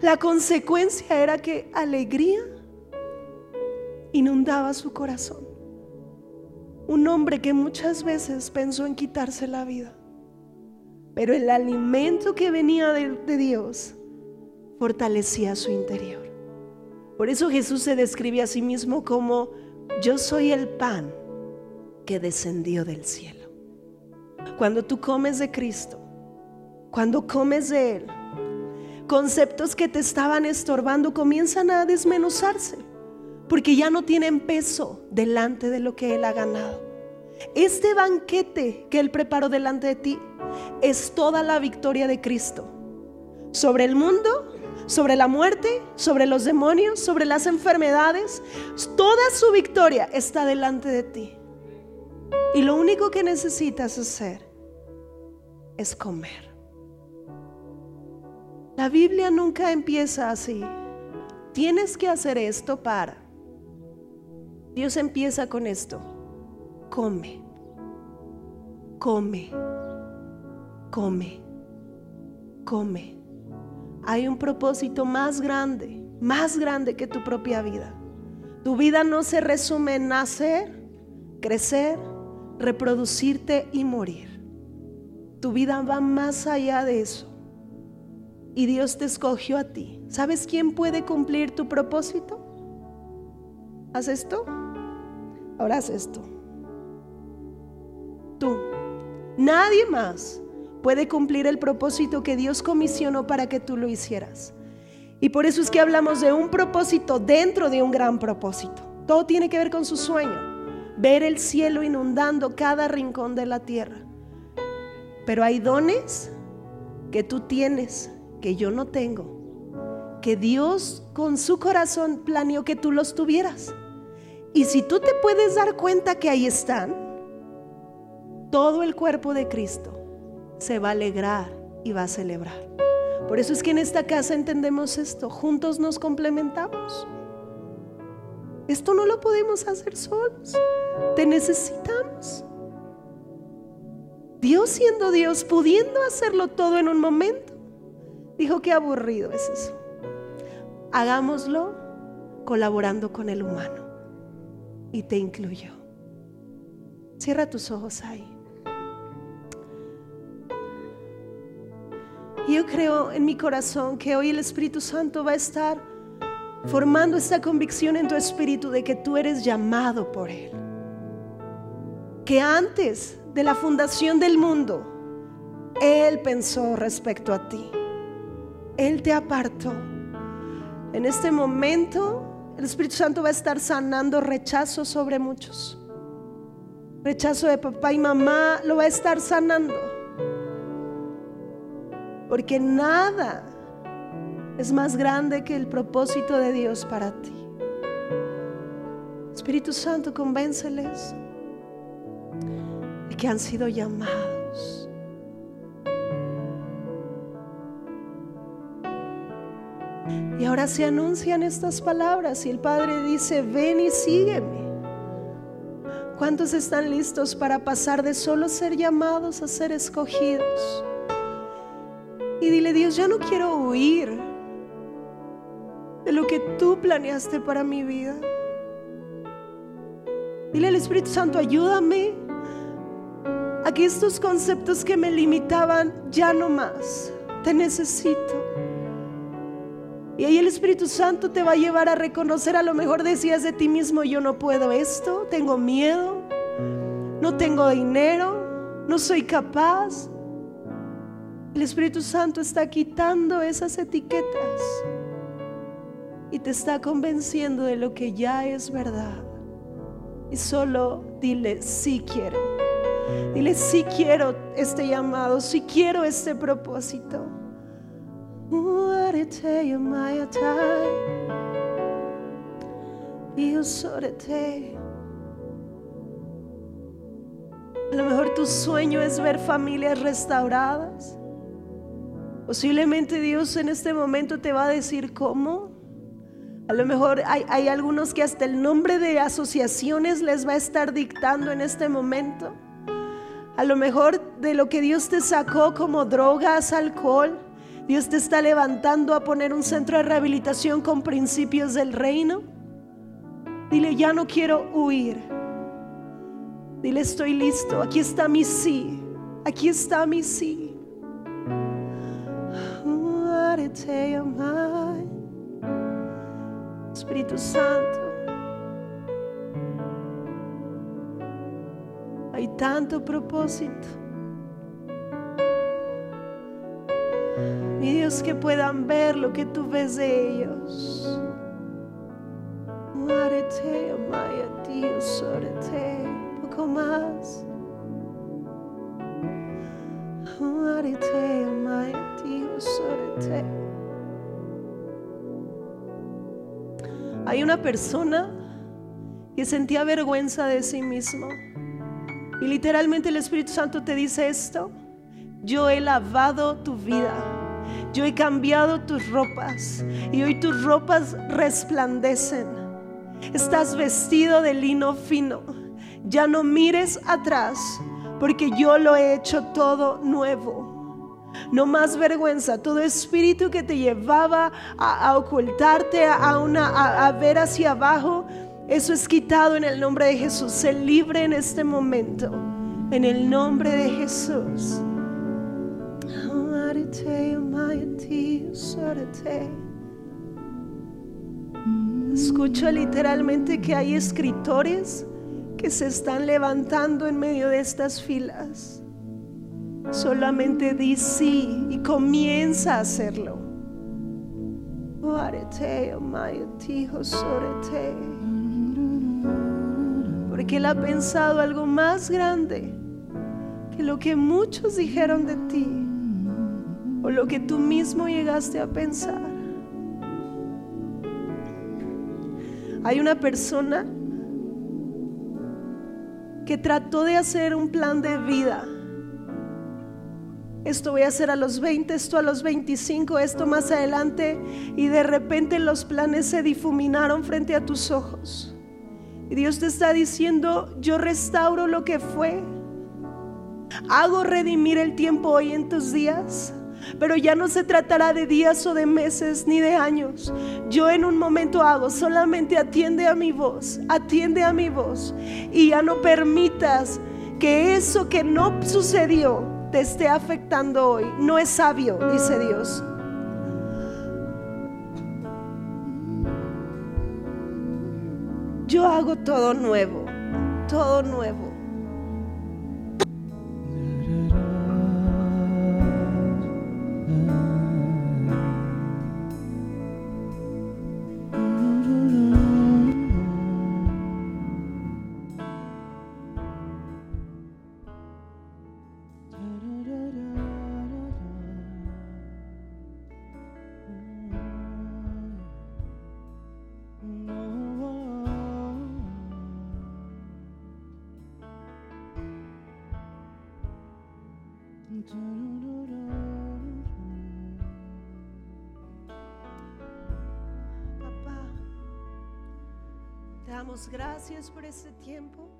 La consecuencia era que alegría inundaba su corazón. Un hombre que muchas veces pensó en quitarse la vida. Pero el alimento que venía de, de Dios fortalecía su interior. Por eso Jesús se describe a sí mismo como yo soy el pan que descendió del cielo. Cuando tú comes de Cristo, cuando comes de Él, conceptos que te estaban estorbando comienzan a desmenuzarse, porque ya no tienen peso delante de lo que Él ha ganado. Este banquete que Él preparó delante de ti es toda la victoria de Cristo sobre el mundo, sobre la muerte, sobre los demonios, sobre las enfermedades. Toda su victoria está delante de ti. Y lo único que necesitas hacer es comer. La Biblia nunca empieza así. Tienes que hacer esto para. Dios empieza con esto. Come. Come. Come. Come. Hay un propósito más grande, más grande que tu propia vida. Tu vida no se resume en nacer, crecer, reproducirte y morir. Tu vida va más allá de eso. Y Dios te escogió a ti. ¿Sabes quién puede cumplir tu propósito? Haz esto. Ahora haz esto. Tú. Nadie más puede cumplir el propósito que Dios comisionó para que tú lo hicieras. Y por eso es que hablamos de un propósito dentro de un gran propósito. Todo tiene que ver con su sueño ver el cielo inundando cada rincón de la tierra. Pero hay dones que tú tienes, que yo no tengo, que Dios con su corazón planeó que tú los tuvieras. Y si tú te puedes dar cuenta que ahí están, todo el cuerpo de Cristo se va a alegrar y va a celebrar. Por eso es que en esta casa entendemos esto, juntos nos complementamos. Esto no lo podemos hacer solos. Te necesitamos. Dios siendo Dios, pudiendo hacerlo todo en un momento, dijo que aburrido es eso. Hagámoslo colaborando con el humano. Y te incluyó. Cierra tus ojos ahí. Yo creo en mi corazón que hoy el Espíritu Santo va a estar formando esta convicción en tu espíritu de que tú eres llamado por Él. Que antes de la fundación del mundo, Él pensó respecto a ti. Él te apartó. En este momento, el Espíritu Santo va a estar sanando rechazo sobre muchos. Rechazo de papá y mamá lo va a estar sanando. Porque nada es más grande que el propósito de Dios para ti. Espíritu Santo, convénceles de que han sido llamados. Y ahora se anuncian estas palabras y el Padre dice, ven y sígueme. ¿Cuántos están listos para pasar de solo ser llamados a ser escogidos? Y dile, Dios, ya no quiero huir de lo que tú planeaste para mi vida. Dile al Espíritu Santo, ayúdame a que estos conceptos que me limitaban ya no más. Te necesito. Y ahí el Espíritu Santo te va a llevar a reconocer, a lo mejor decías de ti mismo, yo no puedo esto, tengo miedo, no tengo dinero, no soy capaz. El Espíritu Santo está quitando esas etiquetas y te está convenciendo de lo que ya es verdad. Y solo dile, sí quiero. Dile, sí quiero este llamado, sí quiero este propósito. A lo mejor tu sueño es ver familias restauradas. Posiblemente Dios en este momento te va a decir cómo. A lo mejor hay, algunos que hasta el nombre de asociaciones les va a estar dictando en este momento. A lo mejor de lo que Dios te sacó como drogas, alcohol, Dios te está levantando a poner un centro de rehabilitación con principios del reino. Dile, ya no quiero huir. Dile, estoy listo. Aquí está mi sí. Aquí está mi sí. Arete amai. Espíritu Santo. Hay tanto propósito. Mi Dios, que puedan ver lo que tú ves de ellos. Arete amai a Dios, orete. Poco más. Arete amai Hay una persona que sentía vergüenza de sí mismo. Y literalmente el Espíritu Santo te dice esto. Yo he lavado tu vida. Yo he cambiado tus ropas. Y hoy tus ropas resplandecen. Estás vestido de lino fino. Ya no mires atrás porque yo lo he hecho todo nuevo. No más vergüenza, todo espíritu que te llevaba a, ocultarte, a, a, ver hacia abajo, eso es quitado en el nombre de Jesús. Sé libre en este momento, en el nombre de Jesús. Escucho literalmente que hay escritores que se están levantando en medio de estas filas. Solamente di sí y comienza a hacerlo. Porque Él ha pensado algo más grande que lo que muchos dijeron de ti o lo que tú mismo llegaste a pensar. Hay una persona que trató de hacer un plan de vida. Esto voy a hacer a los 20, esto a los 25, esto más adelante. Y de repente los planes se difuminaron frente a tus ojos. Y Dios te está diciendo, yo restauro lo que fue. Hago redimir el tiempo hoy en tus días. Pero ya no se tratará de días o de meses ni de años. Yo en un momento hago, solamente atiende a mi voz, atiende a mi voz. Y ya no permitas que eso que no sucedió te esté afectando hoy. No es sabio, dice Dios. Yo hago todo nuevo, todo nuevo. Gracias por este tiempo.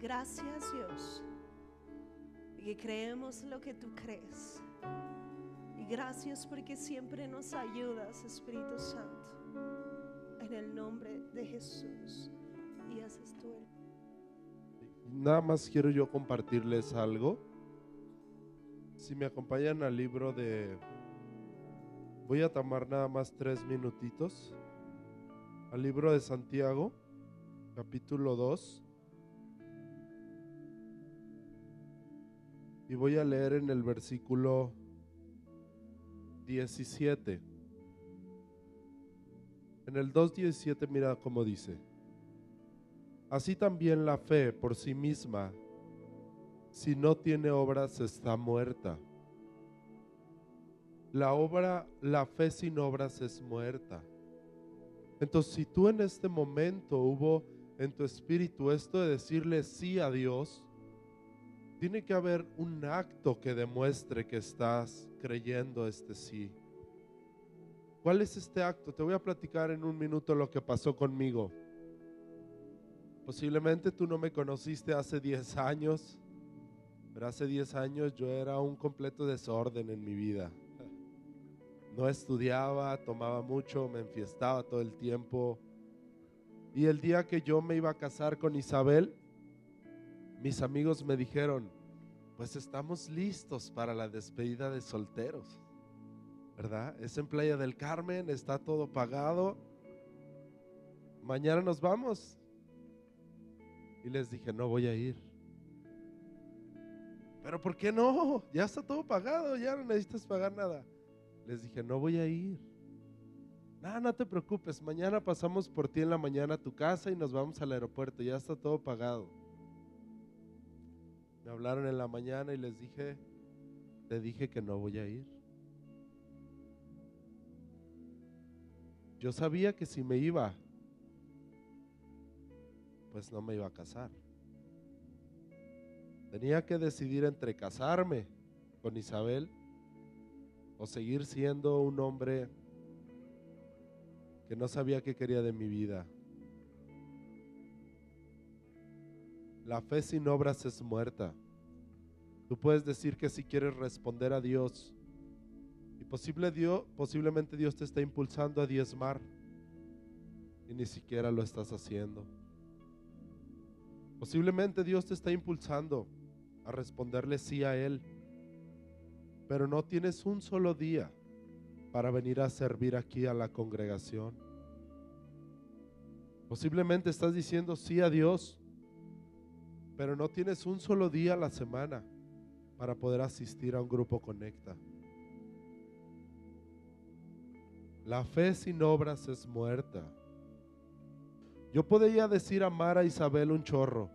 Gracias Dios. Y creemos lo que tú crees. Y gracias porque siempre nos ayudas, Espíritu Santo. En el nombre de Jesús. Y haces tú el Nada más quiero yo compartirles algo. Si me acompañan al libro de... Voy a tomar nada más tres minutitos. Al libro de Santiago, capítulo 2. Y voy a leer en el versículo 17. En el 2.17 mira cómo dice. Así también la fe por sí misma, si no tiene obras, está muerta. La obra, la fe sin obras es muerta. Entonces, si tú en este momento hubo en tu espíritu esto de decirle sí a Dios, tiene que haber un acto que demuestre que estás creyendo este sí. ¿Cuál es este acto? Te voy a platicar en un minuto lo que pasó conmigo. Posiblemente tú no me conociste hace 10 años, pero hace 10 años yo era un completo desorden en mi vida. No estudiaba, tomaba mucho, me enfiestaba todo el tiempo. Y el día que yo me iba a casar con Isabel, mis amigos me dijeron, pues estamos listos para la despedida de solteros. ¿verdad? Es en Playa del Carmen, está todo pagado. Mañana nos vamos. Y les dije, no voy a ir. Pero ¿por qué no? Ya está todo pagado, ya no necesitas pagar nada. Les dije, no voy a ir. No, no te preocupes, mañana pasamos por ti en la mañana a tu casa y nos vamos al aeropuerto, ya está todo pagado. Me hablaron en la mañana y les dije, te dije que no voy a ir. Yo sabía que si me iba, pues no me iba a casar. Tenía que decidir entre casarme con Isabel o seguir siendo un hombre que no sabía qué quería de mi vida. La fe sin obras es muerta. Tú puedes decir que si quieres responder a Dios y posible Dios, posiblemente Dios te está impulsando a diezmar y ni siquiera lo estás haciendo. Posiblemente Dios te está impulsando a responderle sí a Él, pero no tienes un solo día para venir a servir aquí a la congregación. Posiblemente estás diciendo sí a Dios, pero no tienes un solo día a la semana para poder asistir a un grupo Conecta. La fe sin obras es muerta. Yo podría decir amar a Isabel un chorro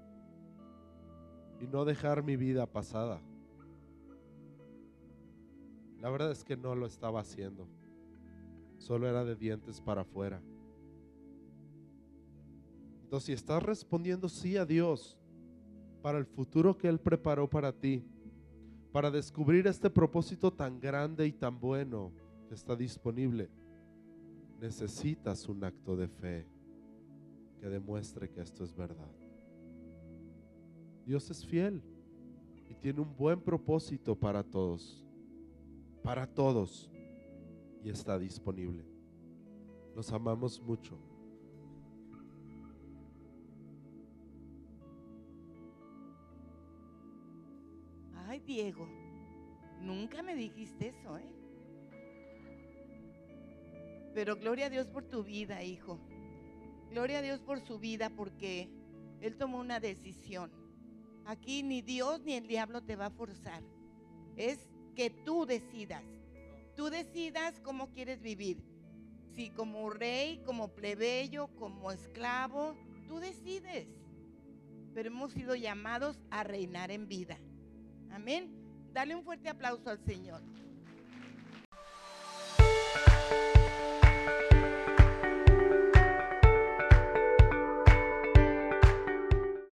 y no dejar mi vida pasada. La verdad es que no lo estaba haciendo. Solo era de dientes para afuera. Entonces, si estás respondiendo sí a Dios para el futuro que Él preparó para ti, para descubrir este propósito tan grande y tan bueno que está disponible, necesitas un acto de fe que demuestre que esto es verdad. Dios es fiel y tiene un buen propósito para todos, para todos, y está disponible. Los amamos mucho. Ay, Diego, nunca me dijiste eso, ¿eh? Pero gloria a Dios por tu vida, hijo. Gloria a Dios por su vida porque Él tomó una decisión. Aquí ni Dios ni el diablo te va a forzar. Es que tú decidas. Tú decidas cómo quieres vivir. Si como rey, como plebeyo, como esclavo, tú decides. Pero hemos sido llamados a reinar en vida. Amén. Dale un fuerte aplauso al Señor.